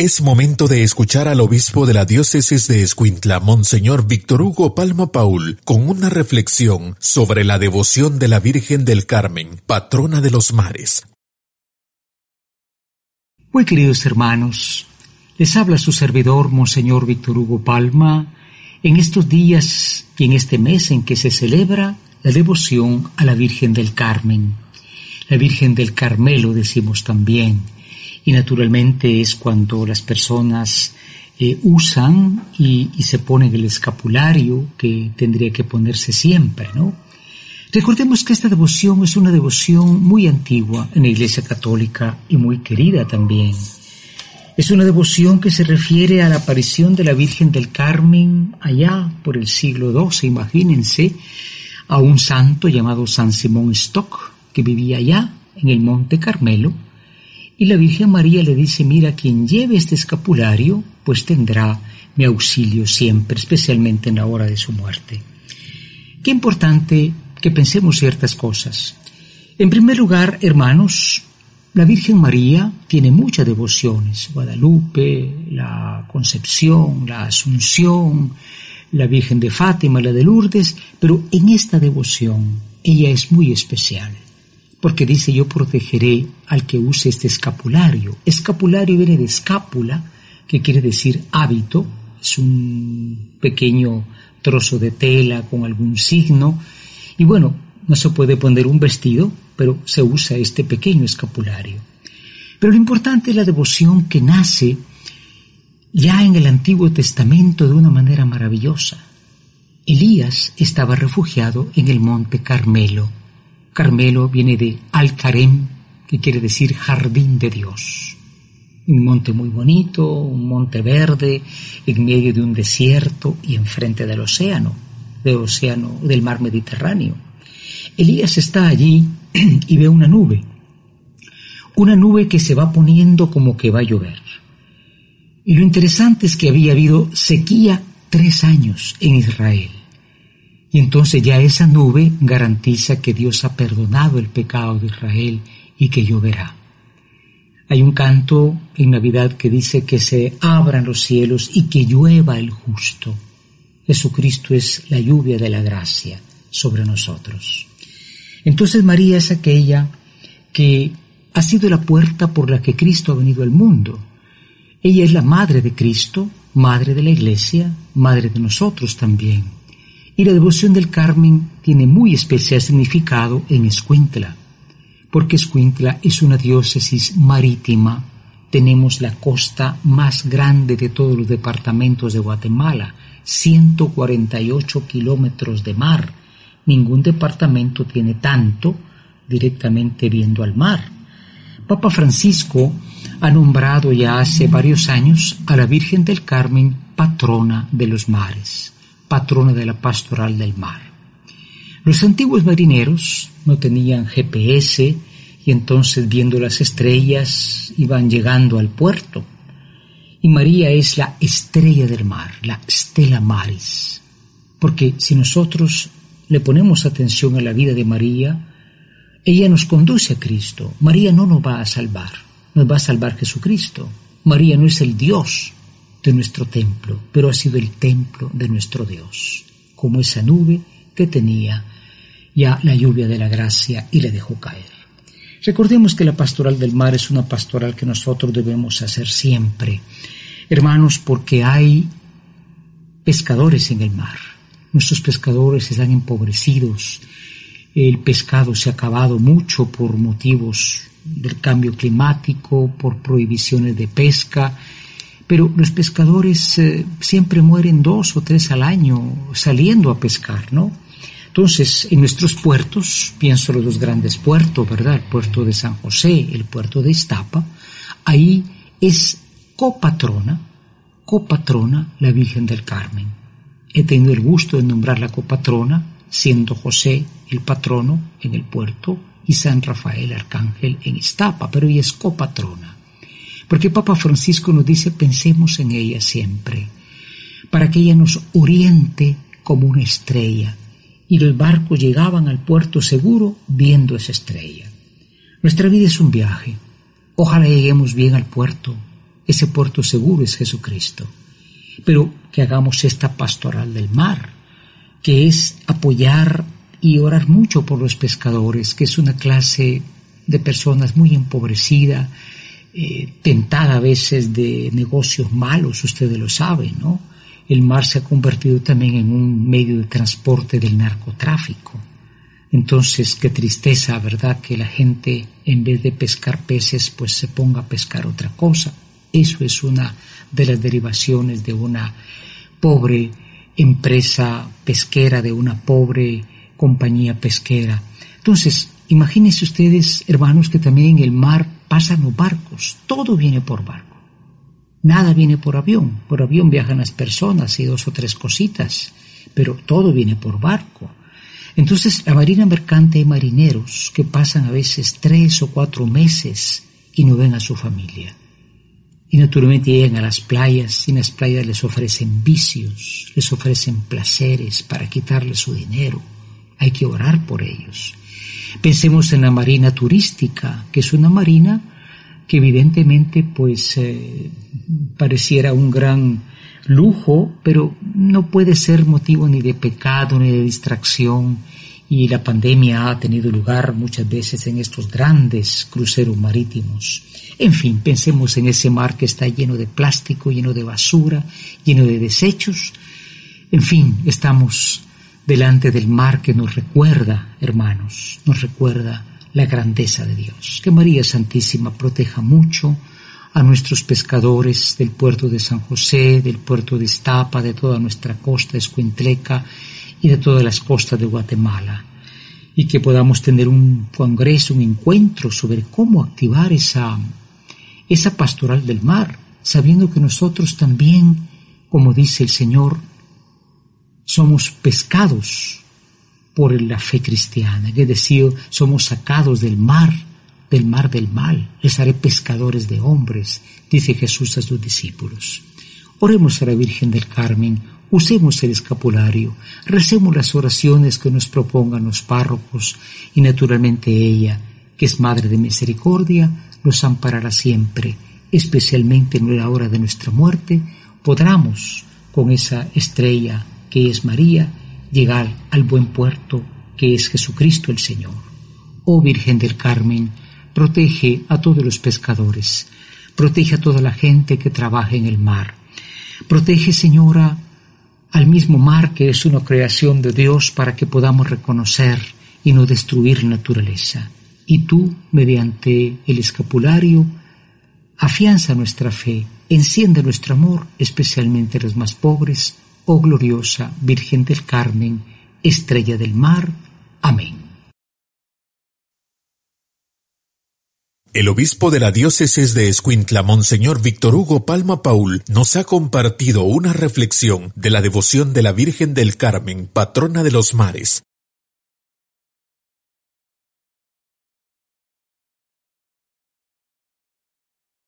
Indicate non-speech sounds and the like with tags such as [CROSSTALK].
Es momento de escuchar al obispo de la diócesis de Escuintla, Monseñor Víctor Hugo Palma Paul, con una reflexión sobre la devoción de la Virgen del Carmen, patrona de los mares. Muy queridos hermanos, les habla su servidor, Monseñor Víctor Hugo Palma, en estos días y en este mes en que se celebra la devoción a la Virgen del Carmen. La Virgen del Carmelo decimos también y naturalmente es cuando las personas eh, usan y, y, se ponen el escapulario que tendría que ponerse siempre, ¿no? Recordemos que esta devoción es una devoción muy antigua en la Iglesia Católica y muy querida también. Es una devoción que se refiere a la aparición de la Virgen del Carmen allá por el siglo XII, imagínense, a un santo llamado San Simón Stock, que vivía allá en el Monte Carmelo, y la Virgen María le dice, mira, quien lleve este escapulario, pues tendrá mi auxilio siempre, especialmente en la hora de su muerte. Qué importante que pensemos ciertas cosas. En primer lugar, hermanos, la Virgen María tiene muchas devociones, Guadalupe, la Concepción, la Asunción, la Virgen de Fátima, la de Lourdes, pero en esta devoción ella es muy especial porque dice yo protegeré al que use este escapulario. Escapulario viene de escápula, que quiere decir hábito, es un pequeño trozo de tela con algún signo, y bueno, no se puede poner un vestido, pero se usa este pequeño escapulario. Pero lo importante es la devoción que nace ya en el Antiguo Testamento de una manera maravillosa. Elías estaba refugiado en el monte Carmelo Carmelo viene de Al-Karem, que quiere decir jardín de Dios. Un monte muy bonito, un monte verde, en medio de un desierto y enfrente del océano, del océano, del mar Mediterráneo. Elías está allí [CLEARS THROAT] y ve una nube, una nube que se va poniendo como que va a llover. Y lo interesante es que había habido sequía tres años en Israel. Y entonces ya esa nube garantiza que Dios ha perdonado el pecado de Israel y que lloverá. Hay un canto en Navidad que dice que se abran los cielos y que llueva el justo. Jesucristo es la lluvia de la gracia sobre nosotros. Entonces María es aquella que ha sido la puerta por la que Cristo ha venido al mundo. Ella es la madre de Cristo, madre de la Iglesia, madre de nosotros también. Y la devoción del Carmen tiene muy especial significado en Escuintla, porque Escuintla es una diócesis marítima. Tenemos la costa más grande de todos los departamentos de Guatemala, 148 kilómetros de mar. Ningún departamento tiene tanto directamente viendo al mar. Papa Francisco ha nombrado ya hace varios años a la Virgen del Carmen patrona de los mares patrona de la pastoral del mar. Los antiguos marineros no tenían GPS y entonces viendo las estrellas iban llegando al puerto. Y María es la estrella del mar, la Stella Maris. Porque si nosotros le ponemos atención a la vida de María, ella nos conduce a Cristo. María no nos va a salvar, nos va a salvar Jesucristo. María no es el Dios, de nuestro templo, pero ha sido el templo de nuestro Dios, como esa nube que tenía ya la lluvia de la gracia y le dejó caer. Recordemos que la pastoral del mar es una pastoral que nosotros debemos hacer siempre, hermanos, porque hay pescadores en el mar. Nuestros pescadores están empobrecidos, el pescado se ha acabado mucho por motivos del cambio climático, por prohibiciones de pesca, pero los pescadores eh, siempre mueren dos o tres al año saliendo a pescar, ¿no? Entonces, en nuestros puertos, pienso los dos grandes puertos, ¿verdad? El puerto de San José, el puerto de Iztapa, ahí es copatrona, copatrona la Virgen del Carmen. He tenido el gusto de nombrar la copatrona, siendo José el patrono en el puerto y San Rafael Arcángel en Iztapa, pero ella es copatrona. Porque Papa Francisco nos dice pensemos en ella siempre, para que ella nos oriente como una estrella, y los barcos llegaban al puerto seguro viendo esa estrella. Nuestra vida es un viaje. Ojalá lleguemos bien al puerto, ese puerto seguro es Jesucristo. Pero que hagamos esta pastoral del mar, que es apoyar y orar mucho por los pescadores, que es una clase de personas muy empobrecida, eh, tentada a veces de negocios malos, ustedes lo saben, ¿no? El mar se ha convertido también en un medio de transporte del narcotráfico. Entonces, qué tristeza, ¿verdad? Que la gente, en vez de pescar peces, pues se ponga a pescar otra cosa. Eso es una de las derivaciones de una pobre empresa pesquera, de una pobre compañía pesquera. Entonces, imagínense ustedes, hermanos, que también en el mar pasan los barcos, todo viene por barco. Nada viene por avión. Por avión viajan las personas y dos o tres cositas, pero todo viene por barco. Entonces, la marina mercante hay marineros que pasan a veces tres o cuatro meses y no ven a su familia. Y naturalmente llegan a las playas y en las playas les ofrecen vicios, les ofrecen placeres para quitarles su dinero. Hay que orar por ellos. Pensemos en la marina turística, que es una marina que evidentemente pues eh, pareciera un gran lujo, pero no puede ser motivo ni de pecado ni de distracción y la pandemia ha tenido lugar muchas veces en estos grandes cruceros marítimos. En fin, pensemos en ese mar que está lleno de plástico, lleno de basura, lleno de desechos. En fin, estamos delante del mar que nos recuerda, hermanos, nos recuerda la grandeza de Dios. Que María Santísima proteja mucho a nuestros pescadores del puerto de San José, del puerto de Estapa, de toda nuestra costa escuintleca y de todas las costas de Guatemala. Y que podamos tener un congreso, un encuentro sobre cómo activar esa, esa pastoral del mar, sabiendo que nosotros también, como dice el Señor, somos pescados por la fe cristiana, es decir, somos sacados del mar, del mar del mal, les haré pescadores de hombres, dice Jesús a sus discípulos. Oremos a la Virgen del Carmen, usemos el escapulario, recemos las oraciones que nos propongan los párrocos y naturalmente ella, que es Madre de Misericordia, nos amparará siempre, especialmente en la hora de nuestra muerte, podamos, con esa estrella que es María, llegar al buen puerto que es Jesucristo el Señor. Oh Virgen del Carmen, protege a todos los pescadores, protege a toda la gente que trabaja en el mar. Protege, Señora, al mismo mar que es una creación de Dios para que podamos reconocer y no destruir naturaleza. Y tú, mediante el escapulario, afianza nuestra fe, enciende nuestro amor, especialmente los más pobres, oh gloriosa Virgen del Carmen, estrella del mar. Amén. El obispo de la diócesis de Escuintla, Monseñor Víctor Hugo Palma Paul, nos ha compartido una reflexión de la devoción de la Virgen del Carmen, patrona de los mares,